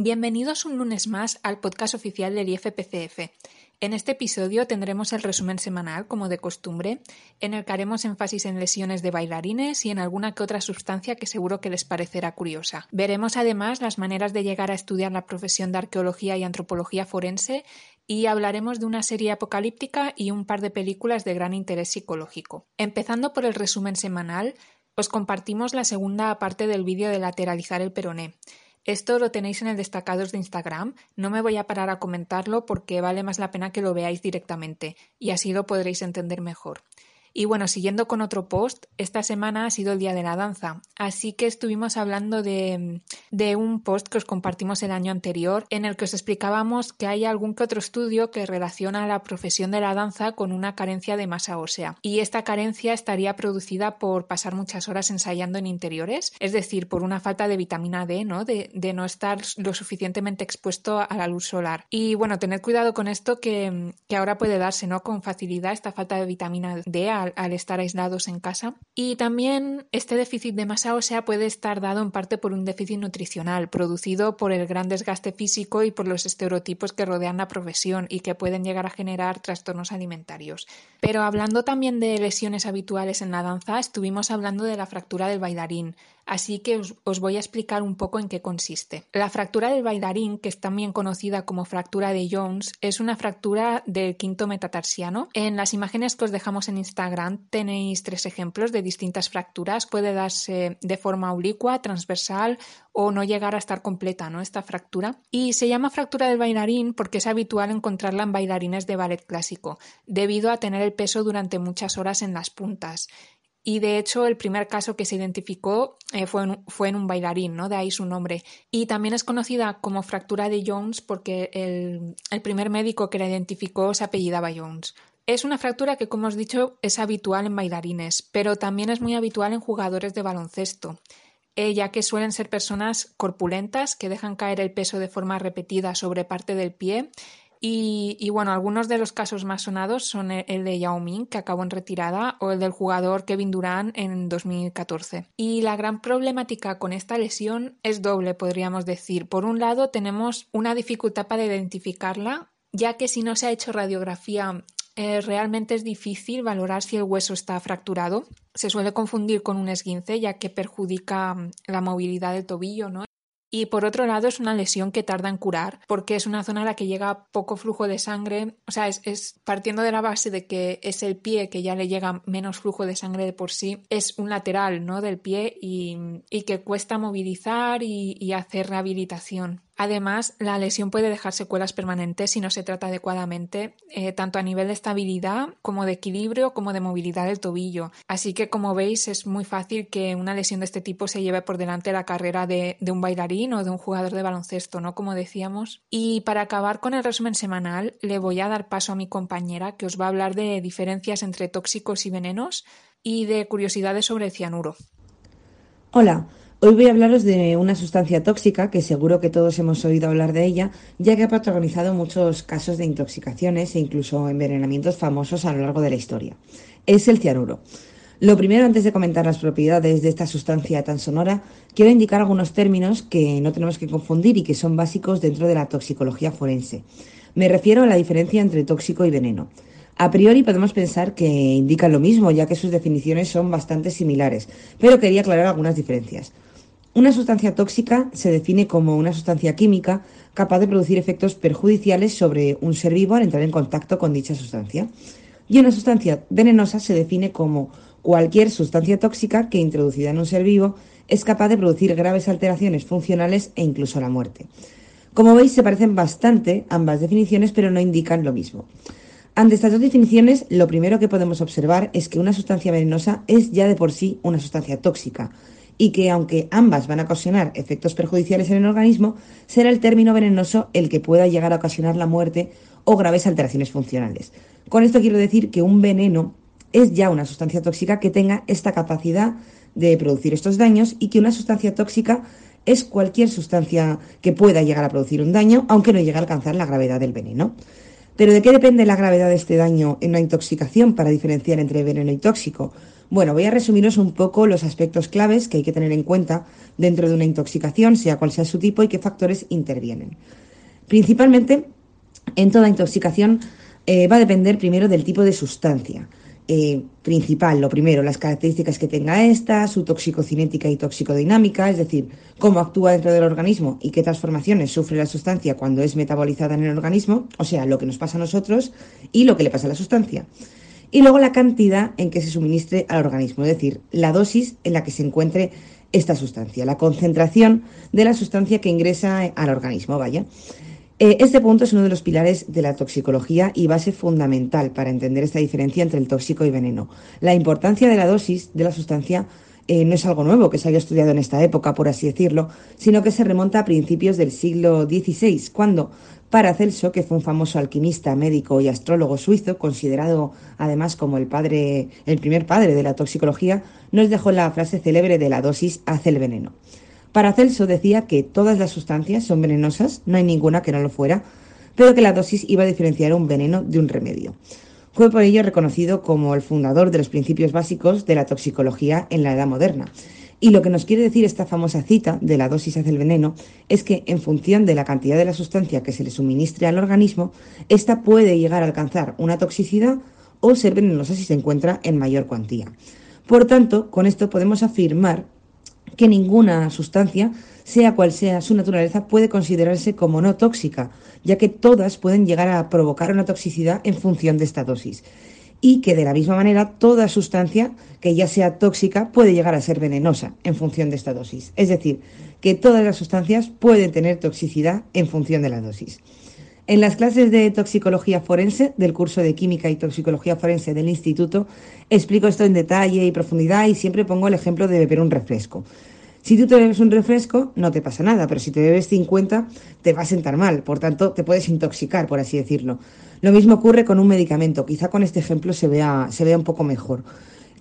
Bienvenidos un lunes más al podcast oficial del IFPCF. En este episodio tendremos el resumen semanal, como de costumbre, en el que haremos énfasis en lesiones de bailarines y en alguna que otra sustancia que seguro que les parecerá curiosa. Veremos además las maneras de llegar a estudiar la profesión de arqueología y antropología forense y hablaremos de una serie apocalíptica y un par de películas de gran interés psicológico. Empezando por el resumen semanal, os compartimos la segunda parte del vídeo de lateralizar el peroné. Esto lo tenéis en el destacados de Instagram. No me voy a parar a comentarlo porque vale más la pena que lo veáis directamente y así lo podréis entender mejor. Y bueno, siguiendo con otro post, esta semana ha sido el Día de la Danza, así que estuvimos hablando de, de, un post que os compartimos el año anterior en el que os explicábamos que hay algún que otro estudio que relaciona la profesión de la danza con una carencia de masa ósea. Y esta carencia estaría producida por pasar muchas horas ensayando en interiores, es decir, por una falta de vitamina D, ¿no? De, no estar lo suficientemente expuesto a la luz solar. Y bueno, tened cuidado con esto que, que ahora puede darse, ¿no? Con facilidad esta falta de vitamina D al, estar aislados en casa. Y también este déficit de masa ósea puede estar dado en parte por un déficit nutricional producido por el gran desgaste físico y por los estereotipos que rodean la profesión y que pueden llegar a generar trastornos alimentarios. Pero hablando también de lesiones habituales en la danza, estuvimos hablando de la fractura del bailarín, así que os, voy a explicar un poco en qué consiste. La fractura del bailarín, que es también conocida como fractura de Jones, es una fractura del quinto metatarsiano. En las imágenes que os dejamos en Instagram tenéis tres ejemplos de distintas fracturas. Puede darse de forma oblicua, transversal o no llegar a estar completa, ¿no? Esta fractura. Y se llama fractura del bailarín porque es habitual encontrarla en bailarines de ballet clásico, debido a tener el peso durante muchas horas en las puntas y de hecho el primer caso que se identificó eh, fue, en, fue, en, un bailarín, ¿no? De ahí su nombre. Y también es conocida como fractura de Jones porque el, el primer médico que la identificó se apellidaba Jones. Es una fractura que, como os he dicho, es habitual en bailarines, pero también es muy habitual en jugadores de baloncesto, eh, ya que suelen ser personas corpulentas que dejan caer el peso de forma repetida sobre parte del pie y, bueno, algunos de los casos más sonados son el de Yao Ming, que acabó en retirada, o el del jugador Kevin Durant en 2014. Y la gran problemática con esta lesión es doble, podríamos decir. Por un lado, tenemos una dificultad para identificarla, ya que si no se ha hecho radiografía eh, realmente es difícil valorar si el hueso está fracturado. Se suele confundir con un esguince, ya que perjudica mm, la movilidad del tobillo, ¿no? Y por otro lado es una lesión que tarda en curar porque es una zona a la que llega poco flujo de sangre, o sea, es, partiendo de la base de que es el pie que ya le llega menos flujo de sangre de por sí, es un lateral ¿no? del pie y, que cuesta movilizar y hacer rehabilitación. Además, la lesión puede dejar secuelas permanentes si no se trata adecuadamente, eh, tanto a nivel de estabilidad como de equilibrio como de movilidad del tobillo. Así que, como veis, es muy fácil que una lesión de este tipo se lleve por delante la carrera de, de un bailarín o de un jugador de baloncesto, ¿no? Como decíamos. Y para acabar con el resumen semanal, le voy a dar paso a mi compañera que os va a hablar de diferencias entre tóxicos y venenos y de curiosidades sobre el cianuro. Hola. Hoy voy a hablaros de una sustancia tóxica que seguro que todos hemos oído hablar de ella, ya que ha protagonizado muchos casos de intoxicaciones e incluso envenenamientos famosos a lo largo de la historia. Es el cianuro. Lo primero, antes de comentar las propiedades de esta sustancia tan sonora, quiero indicar algunos términos que no tenemos que confundir y que son básicos dentro de la toxicología forense. Me refiero a la diferencia entre tóxico y veneno. A priori podemos pensar que indican lo mismo, ya que sus definiciones son bastante similares, pero quería aclarar algunas diferencias. Una sustancia tóxica se define como una sustancia química capaz de producir efectos perjudiciales sobre un ser vivo al entrar en contacto con dicha sustancia. Y una sustancia venenosa se define como cualquier sustancia tóxica que introducida en un ser vivo es capaz de producir graves alteraciones funcionales e incluso la muerte. Como veis, se parecen bastante ambas definiciones, pero no indican lo mismo. Ante estas dos definiciones, lo primero que podemos observar es que una sustancia venenosa es ya de por sí una sustancia tóxica, y que aunque ambas van a ocasionar efectos perjudiciales en el organismo, será el término venenoso el que pueda llegar a ocasionar la muerte o graves alteraciones funcionales. Con esto quiero decir que un veneno es ya una sustancia tóxica que tenga esta capacidad de producir estos daños y que una sustancia tóxica es cualquier sustancia que pueda llegar a producir un daño, aunque no llegue a alcanzar la gravedad del veneno. Pero ¿de qué depende la gravedad de este daño en una intoxicación para diferenciar entre veneno y tóxico? Bueno, voy a resumiros un poco los aspectos claves que hay que tener en cuenta dentro de una intoxicación, sea cual sea su tipo y qué factores intervienen. Principalmente, en toda intoxicación eh, va a depender primero del tipo de sustancia. Eh, principal, lo primero, las características que tenga esta, su toxicocinética y toxicodinámica, es decir, cómo actúa dentro del organismo y qué transformaciones sufre la sustancia cuando es metabolizada en el organismo, o sea, lo que nos pasa a nosotros y lo que le pasa a la sustancia. Y luego la cantidad en que se suministre al organismo, es decir, la dosis en la que se encuentre esta sustancia, la concentración de la sustancia que ingresa al organismo, vaya. Eh, este punto es uno de los pilares de la toxicología y base fundamental para entender esta diferencia entre el tóxico y veneno. La importancia de la dosis de la sustancia eh, no es algo nuevo que se haya estudiado en esta época, por así decirlo, sino que se remonta a principios del siglo XVI, cuando Paracelso, que fue un famoso alquimista, médico y astrólogo suizo, considerado además como el padre, el primer padre de la toxicología, nos dejó la frase célebre de la dosis hace el veneno. Paracelso decía que todas las sustancias son venenosas, no hay ninguna que no lo fuera, pero que la dosis iba a diferenciar un veneno de un remedio. Fue por ello reconocido como el fundador de los principios básicos de la toxicología en la Edad Moderna. Y lo que nos quiere decir esta famosa cita de la dosis hace el veneno es que en función de la cantidad de la sustancia que se le suministre al organismo, ésta puede llegar a alcanzar una toxicidad o ser venenosa si se encuentra en mayor cuantía. Por tanto, con esto podemos afirmar que ninguna sustancia, sea cual sea su naturaleza, puede considerarse como no tóxica, ya que todas pueden llegar a provocar una toxicidad en función de esta dosis. Y que de la misma manera toda sustancia que ya sea tóxica puede llegar a ser venenosa en función de esta dosis. Es decir, que todas las sustancias pueden tener toxicidad en función de la dosis. En las clases de toxicología forense del curso de química y toxicología forense del instituto explico esto en detalle y profundidad y siempre pongo el ejemplo de beber un refresco. Si tú te bebes un refresco, no te pasa nada, pero si te bebes 50, te va a sentar mal, por tanto, te puedes intoxicar, por así decirlo. Lo mismo ocurre con un medicamento, quizá con este ejemplo se vea, se vea un poco mejor.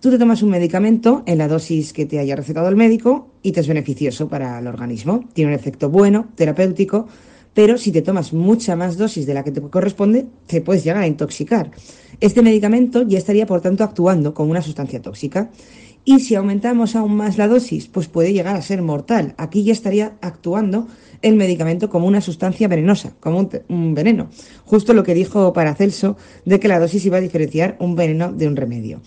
Tú te tomas un medicamento en la dosis que te haya recetado el médico y te es beneficioso para el organismo. Tiene un efecto bueno, terapéutico, pero si te tomas mucha más dosis de la que te corresponde, te puedes llegar a intoxicar. Este medicamento ya estaría, por tanto, actuando como una sustancia tóxica. Y si aumentamos aún más la dosis, pues puede llegar a ser mortal. Aquí ya estaría actuando el medicamento como una sustancia venenosa, como un, veneno. Justo lo que dijo Paracelso de que la dosis iba a diferenciar un veneno de un remedio.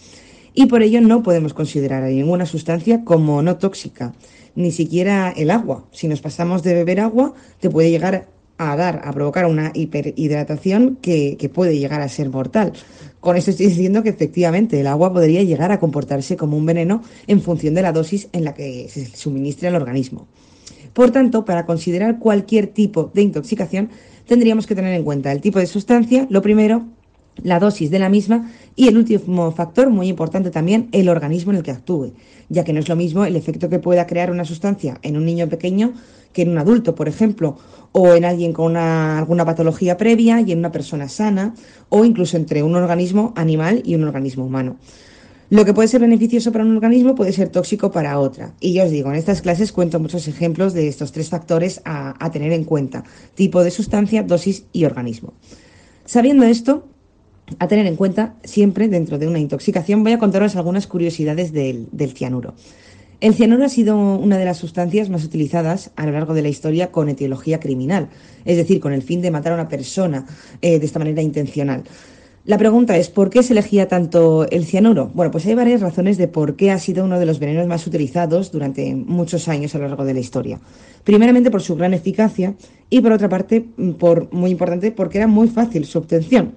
Y por ello no podemos considerar a ninguna sustancia como no tóxica, ni siquiera el agua. Si nos pasamos de beber agua, te puede llegar a dar, a provocar una hiperhidratación que, que puede llegar a ser mortal. Con esto estoy diciendo que efectivamente el agua podría llegar a comportarse como un veneno en función de la dosis en la que se suministre al organismo. Por tanto, para considerar cualquier tipo de intoxicación, tendríamos que tener en cuenta el tipo de sustancia, lo primero, la dosis de la misma y el último factor, muy importante también, el organismo en el que actúe, ya que no es lo mismo el efecto que pueda crear una sustancia en un niño pequeño que en un adulto, por ejemplo, o en alguien con alguna patología previa y en una persona sana, o incluso entre un organismo animal y un organismo humano. Lo que puede ser beneficioso para un organismo puede ser tóxico para otra. Y yo os digo, en estas clases cuento muchos ejemplos de estos tres factores a, a tener en cuenta. Tipo de sustancia, dosis y organismo. Sabiendo esto, a tener en cuenta siempre dentro de una intoxicación, voy a contaros algunas curiosidades del, del cianuro. El cianuro ha sido una de las sustancias más utilizadas a lo largo de la historia con etiología criminal, es decir, con el fin de matar a una persona eh, de esta manera intencional. La pregunta es, ¿por qué se elegía tanto el cianuro? Bueno, pues hay varias razones de por qué ha sido uno de los venenos más utilizados durante muchos años a lo largo de la historia. Primeramente por su gran eficacia y por otra parte, por muy importante, porque era muy fácil su obtención.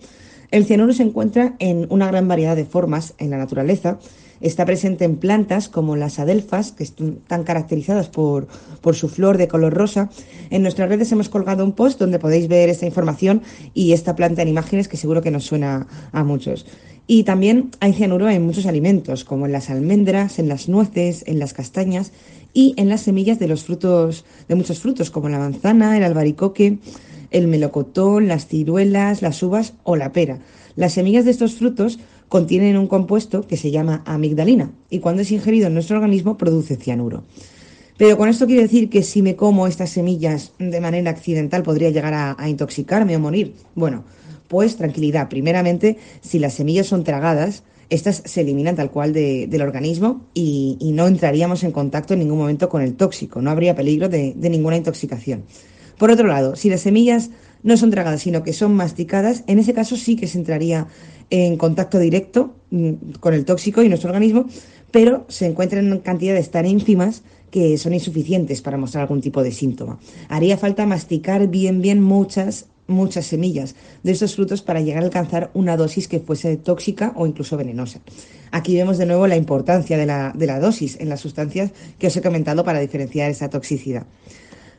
El cianuro se encuentra en una gran variedad de formas en la naturaleza Está presente en plantas como las adelfas, que están caracterizadas por, su flor de color rosa. En nuestras redes hemos colgado un post donde podéis ver esta información y esta planta en imágenes que seguro que nos suena a muchos. Y también hay cianuro en muchos alimentos, como en las almendras, en las nueces, en las castañas y en las semillas de los frutos, de muchos frutos, como la manzana, el albaricoque, el melocotón, las ciruelas, las uvas o la pera. Las semillas de estos frutos contienen un compuesto que se llama amigdalina y cuando es ingerido en nuestro organismo produce cianuro. Pero con esto quiere decir que si me como estas semillas de manera accidental podría llegar a, intoxicarme o morir. Bueno, pues tranquilidad. Primeramente, si las semillas son tragadas, estas se eliminan tal cual del organismo y, no entraríamos en contacto en ningún momento con el tóxico, no habría peligro de ninguna intoxicación. Por otro lado, si las semillas no son tragadas, sino que son masticadas, en ese caso sí que se entraría en contacto directo mm, con el tóxico y nuestro organismo, pero se encuentran en cantidades tan ínfimas que son insuficientes para mostrar algún tipo de síntoma. Haría falta masticar bien, bien muchas, muchas semillas de estos frutos para llegar a alcanzar una dosis que fuese tóxica o incluso venenosa. Aquí vemos de nuevo la importancia de la, de la dosis en las sustancias que os he comentado para diferenciar esa toxicidad.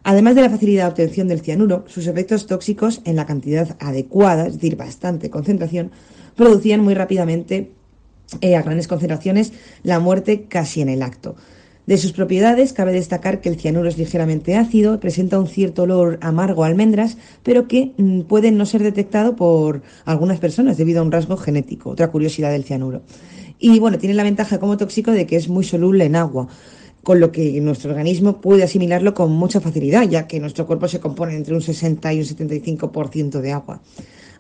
Además de la facilidad de obtención del cianuro, sus efectos tóxicos en la cantidad adecuada, es decir, bastante concentración, producían muy rápidamente eh, a grandes concentraciones la muerte casi en el acto. De sus propiedades cabe destacar que el cianuro es ligeramente ácido, presenta un cierto olor amargo a almendras, pero que mm, puede no ser detectado por algunas personas debido a un rasgo genético, otra curiosidad del cianuro. Y bueno, tiene la ventaja como tóxico de que es muy soluble en agua, con lo que nuestro organismo puede asimilarlo con mucha facilidad, ya que nuestro cuerpo se compone entre un 60 y un 75% de agua.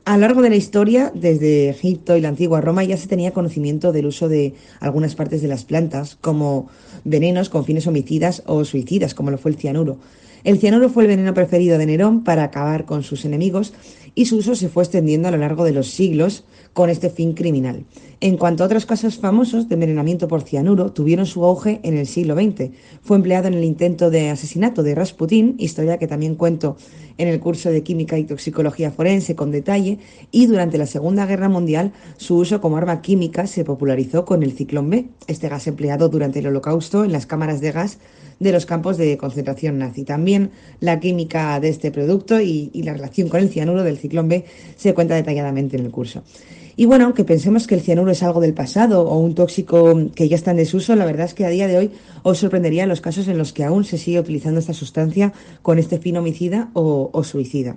A lo largo de la historia, desde Egipto y la antigua Roma, ya se tenía conocimiento del uso de algunas partes de las plantas como venenos con fines homicidas o suicidas, como lo fue el cianuro. El cianuro fue el veneno preferido de Nerón para acabar con sus enemigos y su uso se fue extendiendo a lo largo de los siglos con este fin criminal. En cuanto a otros casos famosos de envenenamiento por cianuro, tuvieron su auge en el siglo XX. Fue empleado en el intento de asesinato de Rasputín, historia que también cuento en el curso de Química y Toxicología Forense con detalle, y durante la Segunda Guerra Mundial su uso como arma química se popularizó con el ciclón B, este gas empleado durante el Holocausto en las cámaras de gas de los campos de concentración nazi. También la química de este producto y, la relación con el cianuro del ciclón B se cuenta detalladamente en el curso. Y bueno, aunque pensemos que el cianuro es algo del pasado o un tóxico que ya está en desuso, la verdad es que a día de hoy os sorprendería los casos en los que aún se sigue utilizando esta sustancia con este fin homicida o suicida.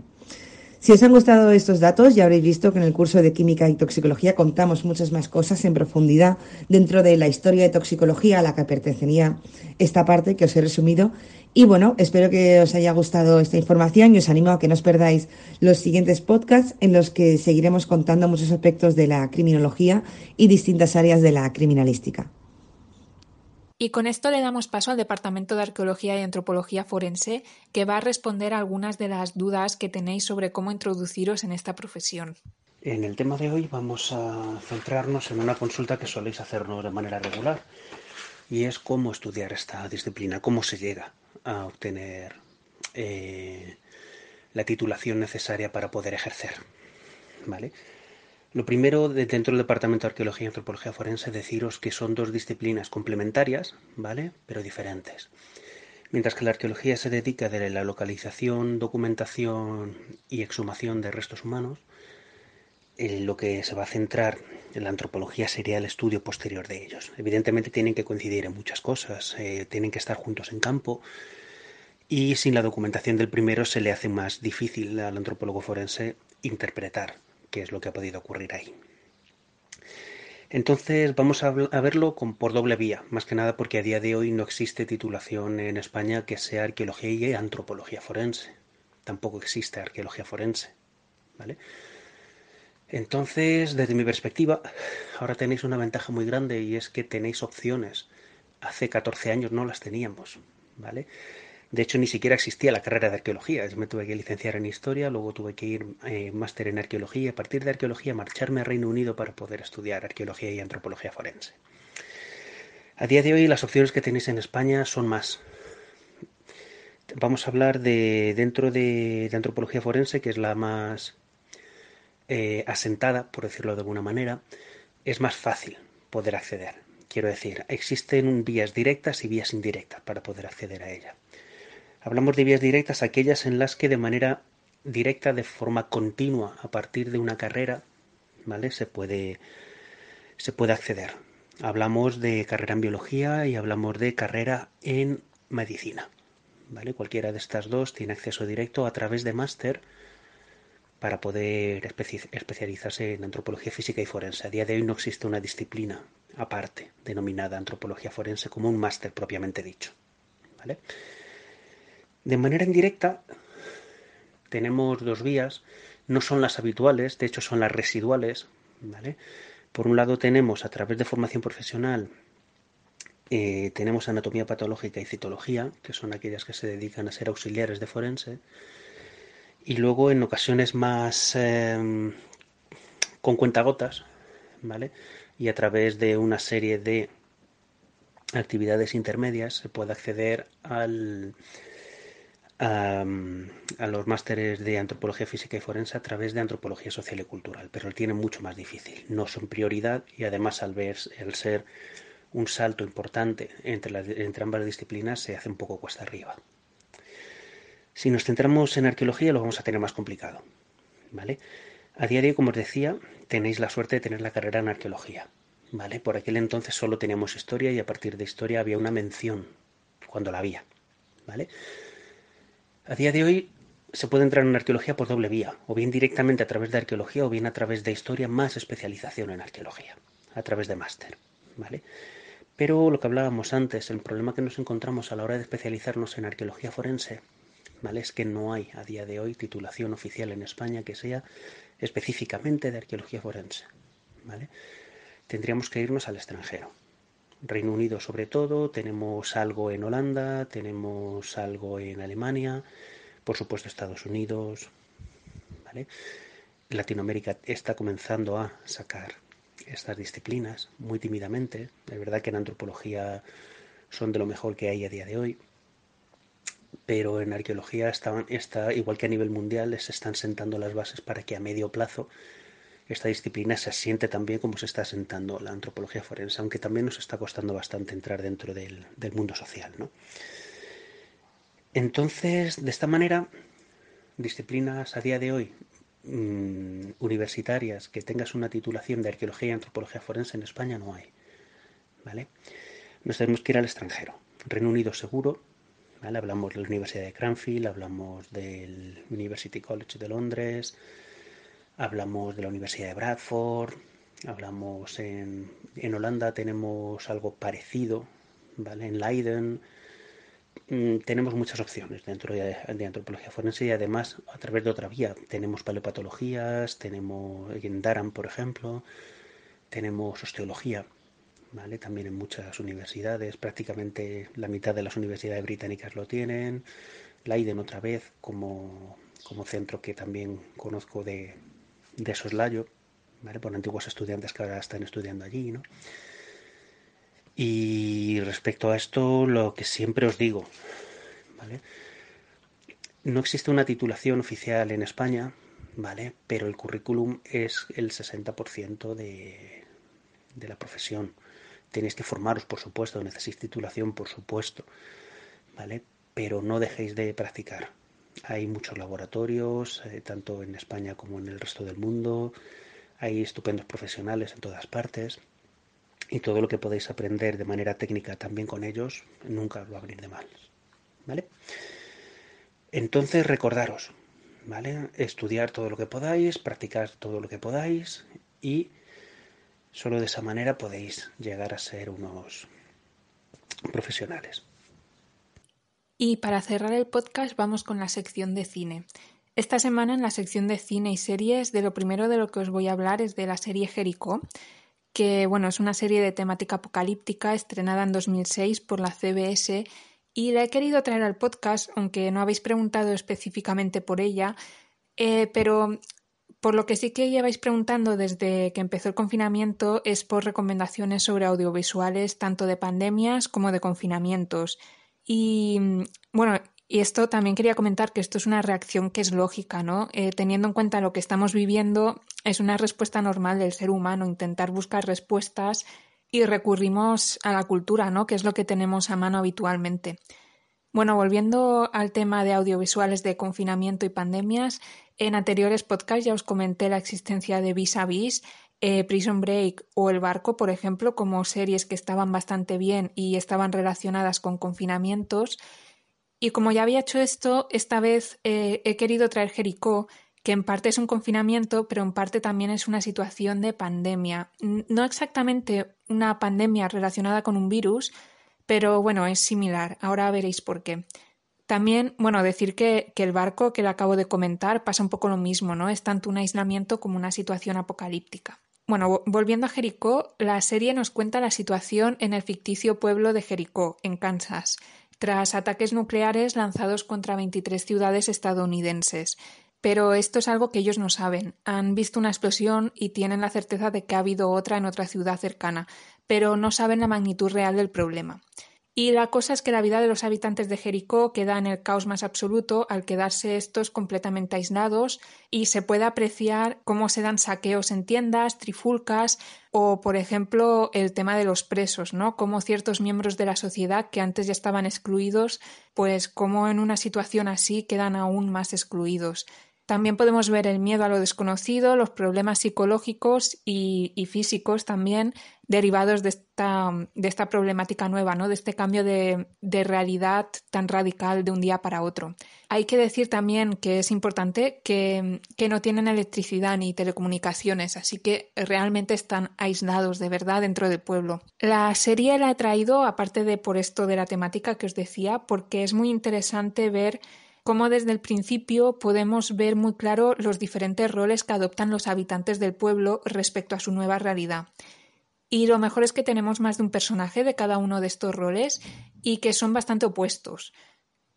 Si os han gustado estos datos, ya habréis visto que en el curso de Química y Toxicología contamos muchas más cosas en profundidad dentro de la historia de toxicología a la que pertenecía esta parte que os he resumido y bueno, espero que os haya gustado esta información y os animo a que no os perdáis los siguientes podcasts en los que seguiremos contando muchos aspectos de la criminología y distintas áreas de la criminalística. Y con esto le damos paso al Departamento de Arqueología y Antropología Forense, que va a responder algunas de las dudas que tenéis sobre cómo introduciros en esta profesión. En el tema de hoy vamos a centrarnos en una consulta que soléis hacernos de manera regular, y es cómo estudiar esta disciplina, cómo se llega a obtener eh, la titulación necesaria para poder ejercer. ¿Vale? Lo primero, dentro del Departamento de Arqueología y Antropología Forense, deciros que son dos disciplinas complementarias, ¿vale? Pero diferentes. Mientras que la arqueología se dedica a la localización, documentación y exhumación de restos humanos, en lo que se va a centrar en la antropología sería el estudio posterior de ellos. Evidentemente tienen que coincidir en muchas cosas, eh, tienen que estar juntos en campo, y sin la documentación del primero se le hace más difícil al antropólogo forense interpretar qué es lo que ha podido ocurrir ahí. Entonces vamos a, verlo con, por doble vía, más que nada porque a día de hoy no existe titulación en España que sea arqueología y antropología forense. Tampoco existe arqueología forense. ¿vale? Entonces, desde mi perspectiva, ahora tenéis una ventaja muy grande y es que tenéis opciones. Hace 14 años no las teníamos. ¿vale? De hecho, ni siquiera existía la carrera de arqueología. Me tuve que licenciar en historia, luego tuve que ir eh, máster en arqueología y a partir de arqueología marcharme a Reino Unido para poder estudiar arqueología y antropología forense. A día de hoy las opciones que tenéis en España son más. Vamos a hablar de dentro de, antropología forense, que es la más eh, asentada, por decirlo de alguna manera, es más fácil poder acceder. Quiero decir, existen vías directas y vías indirectas para poder acceder a ella. Hablamos de vías directas, aquellas en las que de manera directa, de forma continua, a partir de una carrera, ¿vale? Se puede, se puede acceder. Hablamos de carrera en biología y hablamos de carrera en medicina. ¿Vale? Cualquiera de estas dos tiene acceso directo a través de máster para poder especializarse en antropología física y forense. A día de hoy no existe una disciplina aparte denominada antropología forense como un máster propiamente dicho. ¿Vale? De manera indirecta, tenemos dos vías, no son las habituales, de hecho son las residuales, ¿vale? Por un lado tenemos a través de formación profesional, eh, tenemos anatomía patológica y citología, que son aquellas que se dedican a ser auxiliares de forense. Y luego en ocasiones más em, con cuentagotas, ¿vale? Y a través de una serie de actividades intermedias se puede acceder al, a, los másteres de antropología física y forense a través de antropología social y cultural, pero lo tienen mucho más difícil. No son prioridad y además al ver el ser un salto importante entre, entre ambas disciplinas se hace un poco cuesta arriba. Si nos centramos en arqueología lo vamos a tener más complicado, ¿vale? A día de hoy, como os decía, tenéis la suerte de tener la carrera en arqueología. ¿Vale? Por aquel entonces solo teníamos historia y a partir de historia había una mención cuando la había. ¿Vale? A día de hoy se puede entrar en arqueología por doble vía, o bien directamente a través de arqueología o bien a través de historia más especialización en arqueología, a través de máster. ¿Vale? Pero lo que hablábamos antes, el problema que nos encontramos a la hora de especializarnos en arqueología forense, ¿vale? Es que no hay a día de hoy titulación oficial en España que sea específicamente de arqueología forense, ¿vale? tendríamos que irnos al extranjero. Reino Unido sobre todo, tenemos algo en Holanda, tenemos algo en Alemania, por supuesto Estados Unidos, ¿vale? Latinoamérica está comenzando a sacar estas disciplinas muy tímidamente. Es verdad que en antropología son de lo mejor que hay a día de hoy, pero en arqueología está, está igual que a nivel mundial, se están sentando las bases para que a medio plazo esta disciplina se asiente también como se está asentando la antropología forense, aunque también nos está costando bastante entrar dentro del, mundo social. ¿no? Entonces, de esta manera, disciplinas a día de hoy mm, universitarias que tengas una titulación de arqueología y antropología forense en España no hay. ¿Vale? Nos tenemos que ir al extranjero. Reino Unido seguro, ¿vale? Hablamos de la Universidad de Cranfield, hablamos del University College de Londres, Hablamos de la Universidad de Bradford, hablamos en, en Holanda, tenemos algo parecido, ¿vale? En Leiden. Mm, tenemos muchas opciones dentro de, antropología forense y además a través de otra vía. Tenemos paleopatologías, tenemos en Durham, por ejemplo, tenemos osteología, ¿vale? También en muchas universidades, prácticamente la mitad de las universidades británicas lo tienen. Leiden otra vez como, como centro que también conozco de, de soslayo, ¿vale? por antiguos estudiantes que ahora están estudiando allí. ¿no? Y respecto a esto, lo que siempre os digo, ¿vale? no existe una titulación oficial en España, ¿vale? pero el currículum es el 60% de, de la profesión. Tenéis que formaros, por supuesto, necesitáis titulación, por supuesto, ¿vale? Pero no dejéis de practicar. Hay muchos laboratorios, eh, tanto en España como en el resto del mundo. Hay estupendos profesionales en todas partes. Y todo lo que podéis aprender de manera técnica también con ellos, nunca lo va a venir de mal. ¿Vale? Entonces recordaros, ¿vale? Estudiar todo lo que podáis, practicar todo lo que podáis y solo de esa manera podéis llegar a ser unos profesionales. Y para cerrar el podcast vamos con la sección de cine. Esta semana en la sección de cine y series, de lo primero de lo que os voy a hablar es de la serie Jericó, que bueno, es una serie de temática apocalíptica estrenada en 2006 por la CBS y la he querido traer al podcast, aunque no habéis preguntado específicamente por ella, eh, pero por lo que sí que lleváis preguntando desde que empezó el confinamiento es por recomendaciones sobre audiovisuales tanto de pandemias como de confinamientos. Y mm, bueno, y esto también quería comentar que esto es una reacción que es lógica, ¿no? Eh, teniendo en cuenta lo que estamos viviendo, es una respuesta normal del ser humano, intentar buscar respuestas y recurrimos a la cultura, ¿no? Que es lo que tenemos a mano habitualmente. Bueno, volviendo al tema de audiovisuales de confinamiento y pandemias, en anteriores podcasts ya os comenté la existencia de Vis a Vis, eh, Prison Break o El Barco, por ejemplo, como series que estaban bastante bien y estaban relacionadas con confinamientos. Y como ya había hecho esto, esta vez eh, he querido traer Jericó, que en parte es un confinamiento, pero en parte también es una situación de pandemia. No exactamente una pandemia relacionada con un virus, pero bueno, es similar. Ahora veréis por qué. También, bueno, decir que, que, el barco que le acabo de comentar pasa un poco lo mismo, ¿no? Es tanto un aislamiento como una situación apocalíptica. Bueno, volviendo a Jericó, la serie nos cuenta la situación en el ficticio pueblo de Jericó, en Kansas, tras ataques nucleares lanzados contra 23 ciudades estadounidenses. Pero esto es algo que ellos no saben. Han visto una explosión y tienen la certeza de que ha habido otra en otra ciudad cercana, pero no saben la magnitud real del problema. Y la cosa es que la vida de los habitantes de Jericó queda en el caos más absoluto al quedarse estos completamente aislados y se puede apreciar cómo se dan saqueos en tiendas, trifulcas o, por ejemplo, el tema de los presos, ¿no? Cómo ciertos miembros de la sociedad que antes ya estaban excluidos, pues como en una situación así quedan aún más excluidos. También podemos ver el miedo a lo desconocido, los problemas psicológicos y, físicos también derivados de esta, de esta, problemática nueva, ¿no? de este cambio de, de, realidad tan radical de un día para otro. Hay que decir también que es importante que, que no tienen electricidad ni telecomunicaciones, así que realmente están aislados de verdad dentro del pueblo. La serie la he traído, aparte de por esto de la temática que os decía, porque es muy interesante ver cómo desde el principio podemos ver muy claro los diferentes roles que adoptan los habitantes del pueblo respecto a su nueva realidad. Y lo mejor es que tenemos más de un personaje de cada uno de estos roles y que son bastante opuestos.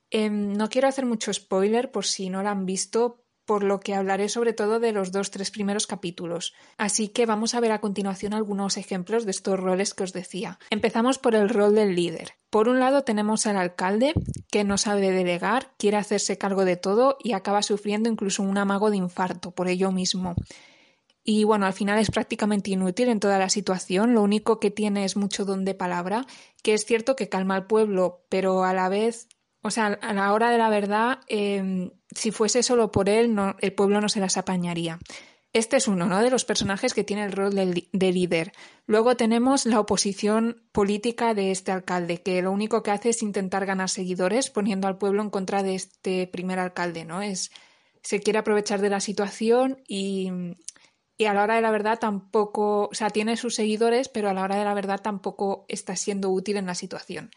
Em, no quiero hacer mucho spoiler por si no lo han visto, por lo que hablaré sobre todo de los dos tres primeros capítulos. Así que vamos a ver a continuación algunos ejemplos de estos roles que os decía. Empezamos por el rol del líder. Por un lado tenemos al alcalde, que no sabe delegar, quiere hacerse cargo de todo y acaba sufriendo incluso un amago de infarto por ello mismo. Y bueno, al final es prácticamente inútil en toda la situación, lo único que tiene es mucho don de palabra, que es cierto que calma al pueblo, pero a la vez o sea, a la hora de la verdad, em, si fuese solo por él, el pueblo no se las apañaría. Este es uno ¿no? de los personajes que tiene el rol de, de, líder. Luego tenemos la oposición política de este alcalde, que lo único que hace es intentar ganar seguidores poniendo al pueblo en contra de este primer alcalde, ¿no? Es, se quiere aprovechar de la situación y, y a la hora de la verdad tampoco, o sea, tiene sus seguidores, pero a la hora de la verdad tampoco está siendo útil en la situación.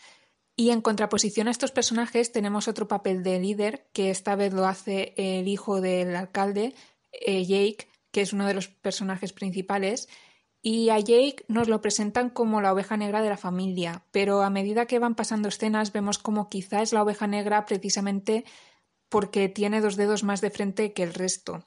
Y en contraposición a estos personajes tenemos otro papel de líder, que esta vez lo hace el hijo del alcalde, eh, Jake, que es uno de los personajes principales. Y a Jake nos lo presentan como la oveja negra de la familia, pero a medida que van pasando escenas vemos como quizá es la oveja negra precisamente porque tiene dos dedos más de frente que el resto.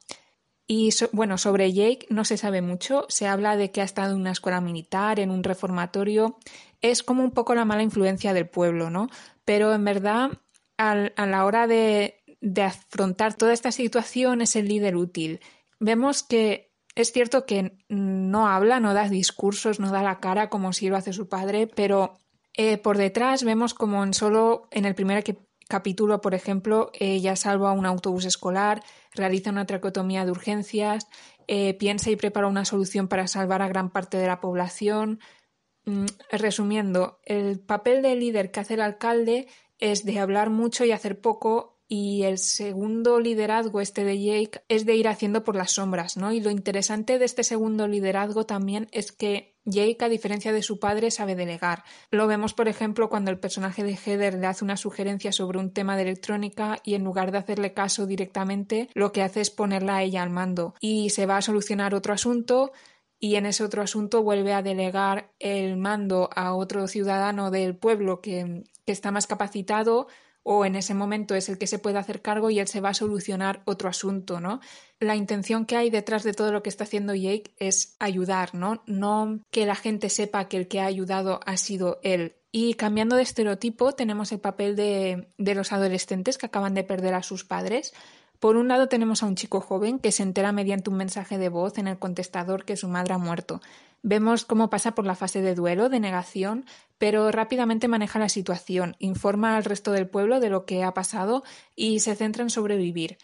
Y bueno, sobre Jake no se sabe mucho. Se habla de que ha estado en una escuela militar, en un reformatorio. Es como un poco la mala influencia del pueblo, ¿no? Pero en verdad, a la hora de, de afrontar toda esta situación es el líder útil. Vemos que es cierto que no habla, no da discursos, no da la cara como si lo hace su padre, pero eh, por detrás vemos como en solo en el primer capítulo, por ejemplo, ella salva un autobús escolar, realiza una tracotomía de urgencias, eh, piensa y prepara una solución para salvar a gran parte de la población. Mm, resumiendo, el papel de líder que hace el alcalde es de hablar mucho y hacer poco y el segundo liderazgo, este de Jake, es de ir haciendo por las sombras, ¿no? Y lo interesante de este segundo liderazgo también es que Jake, a diferencia de su padre, sabe delegar. Lo vemos, por ejemplo, cuando el personaje de Heather le hace una sugerencia sobre un tema de electrónica y en lugar de hacerle caso directamente, lo que hace es ponerla a ella al mando. Y se va a solucionar otro asunto y en ese otro asunto vuelve a delegar el mando a otro ciudadano del pueblo que, que está más capacitado o en ese momento es el que se puede hacer cargo y él se va a solucionar otro asunto, ¿no? La intención que hay detrás de todo lo que está haciendo Jake es ayudar, ¿no? No que la gente sepa que el que ha ayudado ha sido él. Y cambiando de estereotipo, tenemos el papel de, de los adolescentes que acaban de perder a sus padres. Por un lado tenemos a un chico joven que se entera mediante un mensaje de voz en el contestador que su madre ha muerto. Vemos cómo pasa por la fase de duelo, de negación, pero rápidamente maneja la situación, informa al resto del pueblo de lo que ha pasado y se centra en sobrevivir.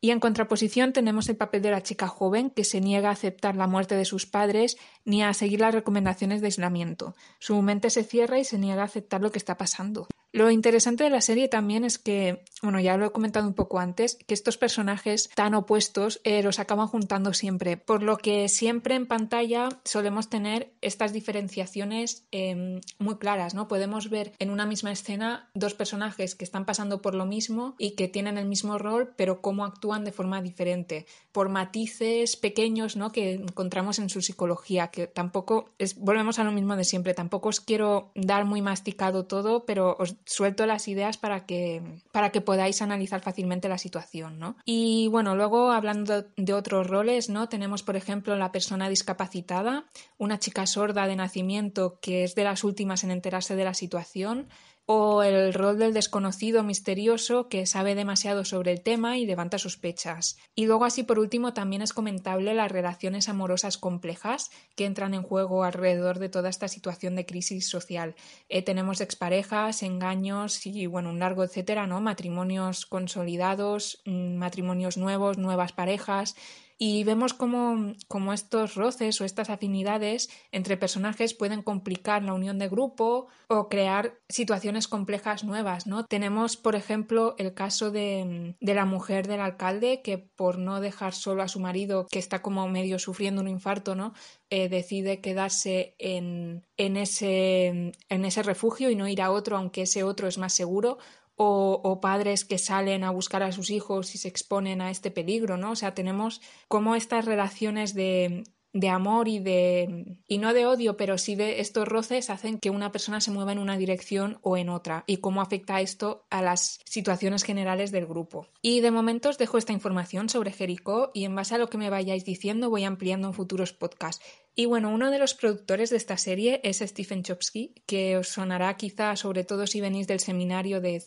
Y en contraposición tenemos el papel de la chica joven que se niega a aceptar la muerte de sus padres ni a seguir las recomendaciones de aislamiento. Su mente se cierra y se niega a aceptar lo que está pasando. Lo interesante de la serie también es que, bueno, ya lo he comentado un poco antes, que estos personajes tan opuestos eh, los acaban juntando siempre, por lo que siempre en pantalla solemos tener estas diferenciaciones eh, muy claras, ¿no? Podemos ver en una misma escena dos personajes que están pasando por lo mismo y que tienen el mismo rol, pero cómo actúan de forma diferente, por matices pequeños, ¿no? Que encontramos en su psicología, que tampoco volvemos a lo mismo de siempre, tampoco os quiero dar muy masticado todo, pero os suelto las ideas para que, para que podáis analizar fácilmente la situación, ¿no? Y bueno, luego hablando de otros roles, ¿no? Tenemos, por ejemplo, la persona discapacitada, una chica sorda de nacimiento que es de las últimas en enterarse de la situación, o el rol del desconocido misterioso que sabe demasiado sobre el tema y levanta sospechas. Y luego así por último también es comentable las relaciones amorosas complejas que entran en juego alrededor de toda esta situación de crisis social. Eh, tenemos exparejas, engaños y bueno, un largo etcétera, ¿no? Matrimonios consolidados, mm, matrimonios nuevos, nuevas parejas y vemos cómo, estos roces o estas afinidades entre personajes pueden complicar la unión de grupo o crear situaciones complejas nuevas, ¿no? Tenemos, por ejemplo, el caso de, la mujer del alcalde que por no dejar solo a su marido, que está como medio sufriendo un infarto, ¿no? Eh, decide quedarse en, en, ese, en ese refugio y no ir a otro, aunque ese otro es más seguro o, padres que salen a buscar a sus hijos y se exponen a este peligro, ¿no? O sea, tenemos como estas relaciones de, de amor y de y no de odio, pero sí de estos roces hacen que una persona se mueva en una dirección o en otra y cómo afecta esto a las situaciones generales del grupo. Y de momento os dejo esta información sobre Jericó y en base a lo que me vayáis diciendo voy ampliando en futuros podcasts. Y bueno, uno de los productores de esta serie es Stephen Chopsky, que os sonará quizá sobre todo si venís del seminario de,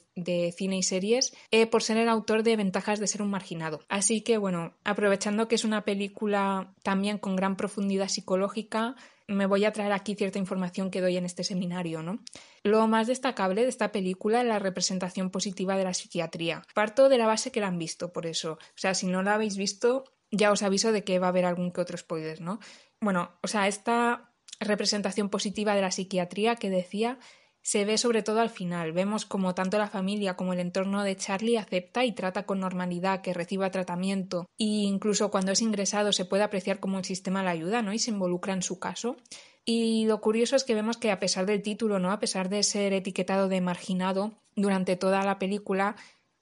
cine y series, eh, por ser el autor de Ventajas de ser un marginado. Así que bueno, aprovechando que es una película también con gran profundidad psicológica, me voy a traer aquí cierta información que doy en este seminario, ¿no? Lo más destacable de esta película es la representación positiva de la psiquiatría. Parto de la base que la han visto, por eso. O sea, si no la habéis visto, ya os aviso de que va a haber algún que otro spoiler, ¿no? Bueno, o sea, esta representación positiva de la psiquiatría que decía se ve sobre todo al final. Vemos como tanto la familia como el entorno de Charlie acepta y trata con normalidad que reciba tratamiento e incluso cuando es ingresado se puede apreciar como el sistema le ayuda, ¿no? Y se involucra en su caso. Y lo curioso es que vemos que a pesar del título, ¿no? A pesar de ser etiquetado de marginado durante toda la película,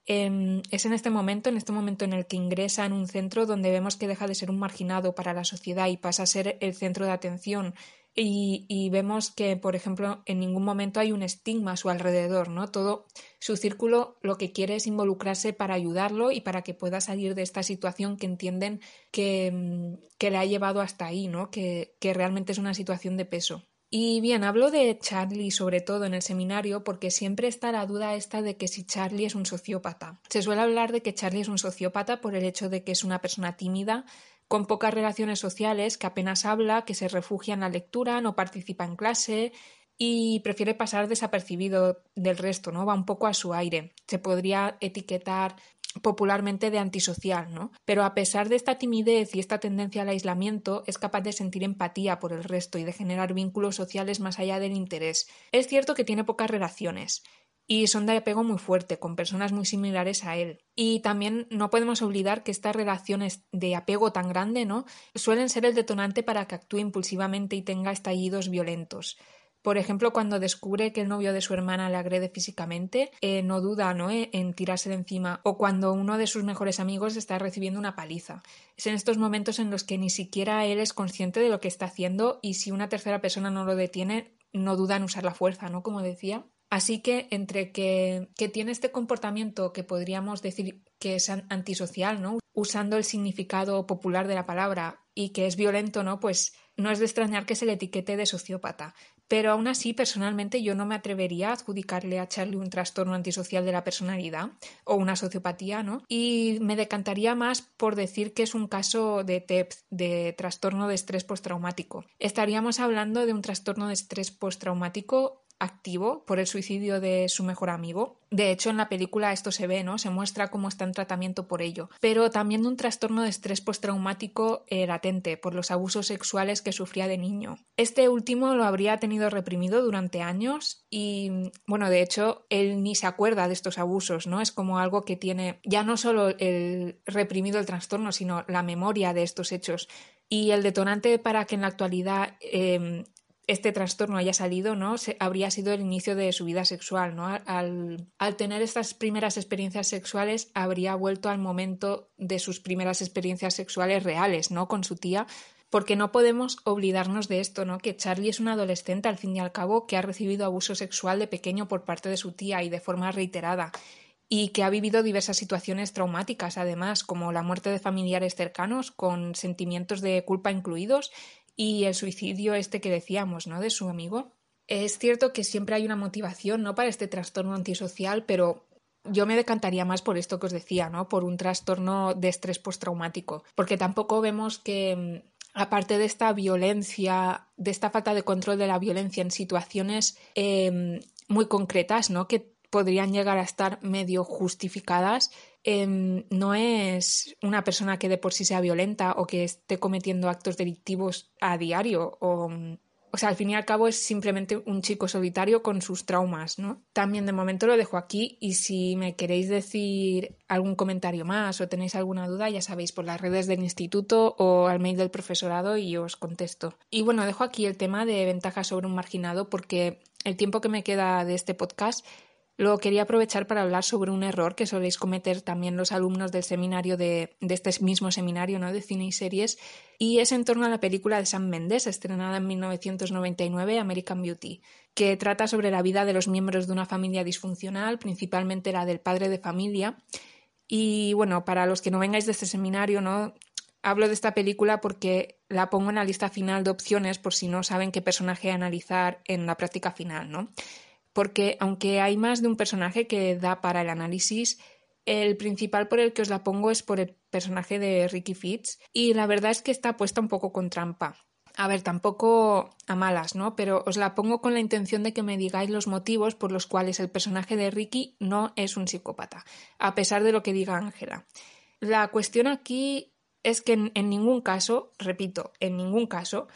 Em, es en este momento, en este momento en el que ingresa en un centro donde vemos que deja de ser un marginado para la sociedad y pasa a ser el centro de atención. Y, vemos que, por ejemplo, en ningún momento hay un estigma a su alrededor, ¿no? Todo su círculo lo que quiere es involucrarse para ayudarlo y para que pueda salir de esta situación que entienden que, mm, que le ha llevado hasta ahí, ¿no? Que, que realmente es una situación de peso. Y bien, hablo de Charlie sobre todo en el seminario porque siempre está la duda esta de que si Charlie es un sociópata. Se suele hablar de que Charlie es un sociópata por el hecho de que es una persona tímida, con pocas relaciones sociales, que apenas habla, que se refugia en la lectura, no participa en clase y prefiere pasar desapercibido del resto, ¿no? Va un poco a su aire. Se podría etiquetar popularmente de antisocial, ¿no? Pero a pesar de esta timidez y esta tendencia al aislamiento, es capaz de sentir empatía por el resto y de generar vínculos sociales más allá del interés. Es cierto que tiene pocas relaciones, y son de apego muy fuerte, con personas muy similares a él. Y también no podemos olvidar que estas relaciones de apego tan grande, ¿no? suelen ser el detonante para que actúe impulsivamente y tenga estallidos violentos. Por ejemplo, cuando descubre que el novio de su hermana le agrede físicamente, eh, no duda ¿no? Eh, en tirarse de encima, o cuando uno de sus mejores amigos está recibiendo una paliza. Es en estos momentos en los que ni siquiera él es consciente de lo que está haciendo y si una tercera persona no lo detiene, no duda en usar la fuerza, ¿no? Como decía. Así que entre que, que, tiene este comportamiento que podríamos decir que es antisocial, ¿no? Usando el significado popular de la palabra y que es violento, ¿no? Pues no es de extrañar que se le etiquete de sociópata. Pero aún así, personalmente, yo no me atrevería a adjudicarle a Charlie un trastorno antisocial de la personalidad o una sociopatía, ¿no? Y me decantaría más por decir que es un caso de TEP, de trastorno de estrés postraumático. Estaríamos hablando de un trastorno de estrés postraumático activo por el suicidio de su mejor amigo. De hecho, en la película esto se ve, ¿no? Se muestra cómo está en tratamiento por ello. Pero también de un trastorno de estrés postraumático eh, latente por los abusos sexuales que sufría de niño. Este último lo habría tenido reprimido durante años y, bueno, de hecho, él ni se acuerda de estos abusos, ¿no? Es como algo que tiene ya no solo el reprimido el trastorno, sino la memoria de estos hechos. Y el detonante para que en la actualidad em, este trastorno haya salido, ¿no? habría sido el inicio de su vida sexual, ¿no? Al, al, tener estas primeras experiencias sexuales, habría vuelto al momento de sus primeras experiencias sexuales reales, ¿no? Con su tía, porque no podemos olvidarnos de esto, ¿no? Que Charlie es un adolescente, al fin y al cabo, que ha recibido abuso sexual de pequeño por parte de su tía y de forma reiterada y que ha vivido diversas situaciones traumáticas, además, como la muerte de familiares cercanos, con sentimientos de culpa incluidos, y el suicidio este que decíamos, ¿no? De su amigo. Es cierto que siempre hay una motivación, ¿no? Para este trastorno antisocial, pero yo me decantaría más por esto que os decía, ¿no? Por un trastorno de estrés postraumático, porque tampoco vemos que mm, aparte de esta violencia, de esta falta de control de la violencia en situaciones em, muy concretas, ¿no? Que podrían llegar a estar medio justificadas, Em, no es una persona que de por sí sea violenta o que esté cometiendo actos delictivos a diario o o sea, al fin y al cabo es simplemente un chico solitario con sus traumas, ¿no? También de momento lo dejo aquí y si me queréis decir algún comentario más o tenéis alguna duda, ya sabéis, por las redes del instituto o al mail del profesorado y os contesto. Y bueno, dejo aquí el tema de ventajas sobre un marginado porque el tiempo que me queda de este podcast lo quería aprovechar para hablar sobre un error que soléis cometer también los alumnos del seminario de, este mismo seminario ¿no? de cine y series, y es en torno a la película de Sam Mendes, estrenada en 1999, American Beauty, que trata sobre la vida de los miembros de una familia disfuncional, principalmente la del padre de familia. Y bueno, para los que no vengáis de este seminario, ¿no? Hablo de esta película porque la pongo en la lista final de opciones por si no saben qué personaje analizar en la práctica final, ¿no? Porque aunque hay más de un personaje que da para el análisis, el principal por el que os la pongo es por el personaje de Ricky Fitz y la verdad es que está puesta un poco con trampa. A ver, tampoco a malas, ¿no? Pero os la pongo con la intención de que me digáis los motivos por los cuales el personaje de Ricky no es un psicópata, a pesar de lo que diga Ángela. La cuestión aquí es que en, ningún caso, repito, en ningún caso,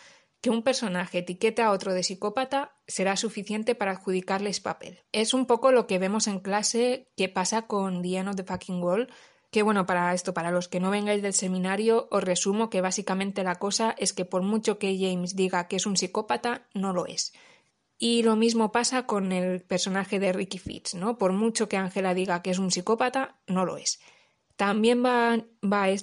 que un personaje etiquete a otro de psicópata será suficiente para adjudicarles papel. Es un poco lo que vemos en clase que pasa con The End the Fucking World, que bueno, para esto, para los que no vengáis del seminario, os resumo que básicamente la cosa es que por mucho que James diga que es un psicópata, no lo es. Y lo mismo pasa con el personaje de Ricky Fitz, ¿no? Por mucho que Angela diga que es un psicópata, no lo es. También va,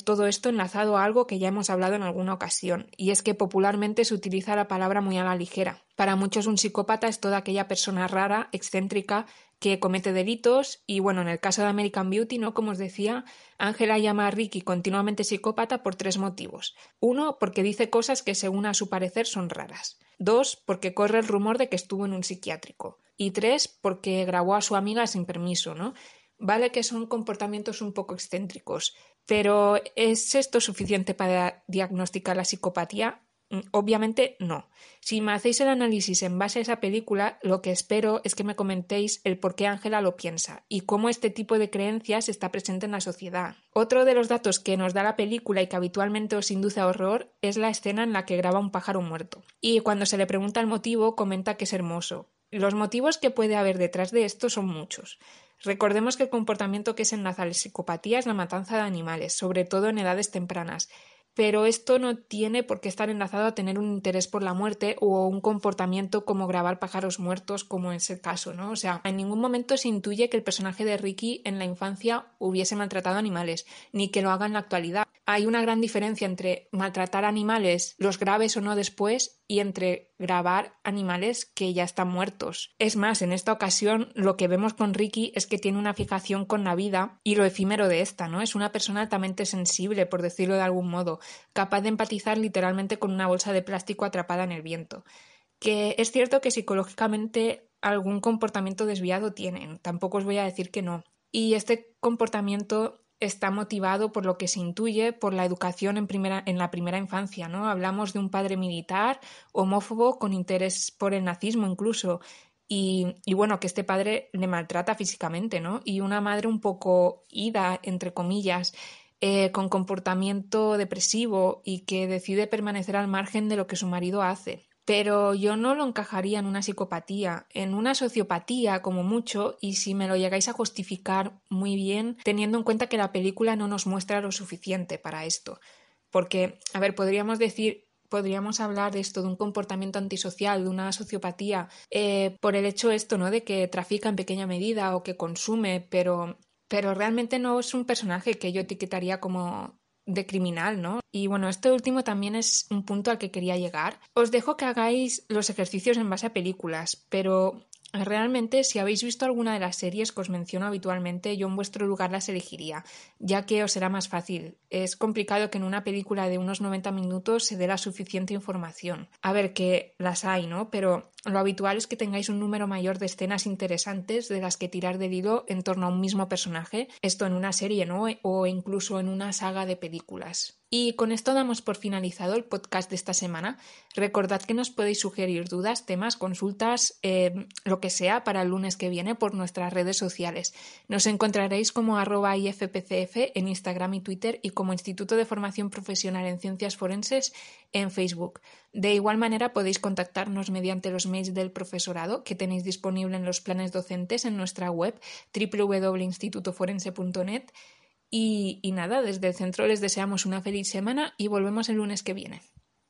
todo esto enlazado a algo que ya hemos hablado en alguna ocasión, y es que popularmente se utiliza la palabra muy a la ligera. Para muchos un psicópata es toda aquella persona rara, excéntrica, que comete delitos y bueno, en el caso de American Beauty, ¿no? Como os decía, Ángela llama a Ricky continuamente psicópata por tres motivos. Uno, porque dice cosas que según a su parecer son raras. Dos, porque corre el rumor de que estuvo en un psiquiátrico. Y tres, porque grabó a su amiga sin permiso, ¿no? Vale que son comportamientos un poco excéntricos, pero ¿es esto suficiente para diagnosticar la psicopatía? Mm, obviamente no. Si me hacéis el análisis en base a esa película, lo que espero es que me comentéis el por qué Ángela lo piensa y cómo este tipo de creencias está presente en la sociedad. Otro de los datos que nos da la película y que habitualmente os induce a horror es la escena en la que graba un pájaro muerto. Y cuando se le pregunta el motivo, comenta que es hermoso. Los motivos que puede haber detrás de esto son muchos. Recordemos que el comportamiento que se enlaza a la psicopatía es la matanza de animales, sobre todo en edades tempranas, pero esto no tiene por qué estar enlazado a tener un interés por la muerte o un comportamiento como grabar pájaros muertos, como es el caso, ¿no? O sea, en ningún momento se intuye que el personaje de Ricky en la infancia hubiese maltratado animales, ni que lo haga en la actualidad. Hay una gran diferencia entre maltratar animales, los graves o no después, y entre grabar animales que ya están muertos. Es más, en esta ocasión lo que vemos con Ricky es que tiene una fijación con la vida y lo efímero de esta, ¿no? Es una persona altamente sensible, por decirlo de algún modo, capaz de empatizar literalmente con una bolsa de plástico atrapada en el viento. Que es cierto que psicológicamente algún comportamiento desviado tienen, tampoco os voy a decir que no. Y este comportamiento está motivado por lo que se intuye por la educación en, primera, en la primera infancia, ¿no? Hablamos de un padre militar, homófobo, con interés por el nazismo incluso, y, bueno, que este padre le maltrata físicamente, ¿no? Y una madre un poco ida, entre comillas, eh, con comportamiento depresivo y que decide permanecer al margen de lo que su marido hace. Pero yo no lo encajaría en una psicopatía, en una sociopatía como mucho, y si me lo llegáis a justificar muy bien, teniendo en cuenta que la película no nos muestra lo suficiente para esto. Porque, a ver, podríamos decir, podríamos hablar de esto, de un comportamiento antisocial, de una sociopatía, eh, por el hecho esto, ¿no? De que trafica en pequeña medida o que consume, pero, pero realmente no es un personaje que yo etiquetaría como de criminal, ¿no? Y bueno, este último también es un punto al que quería llegar. Os dejo que hagáis los ejercicios en base a películas, pero Realmente, si habéis visto alguna de las series que os menciono habitualmente, yo en vuestro lugar las elegiría, ya que os será más fácil. Es complicado que en una película de unos 90 minutos se dé la suficiente información. A ver, que las hay, ¿no? Pero lo habitual es que tengáis un número mayor de escenas interesantes de las que tirar del hilo en torno a un mismo personaje, esto en una serie, ¿no? O incluso en una saga de películas. Y con esto damos por finalizado el podcast de esta semana. Recordad que nos podéis sugerir dudas, temas, consultas, eh, lo que sea para el lunes que viene por nuestras redes sociales. Nos encontraréis como arroba IFPCF en Instagram y Twitter y como Instituto de Formación Profesional en Ciencias Forenses en Facebook. De igual manera podéis contactarnos mediante los mails del profesorado que tenéis disponible en los planes docentes en nuestra web www.institutoforense.net y, nada, desde el centro les deseamos una feliz semana y volvemos el lunes que viene.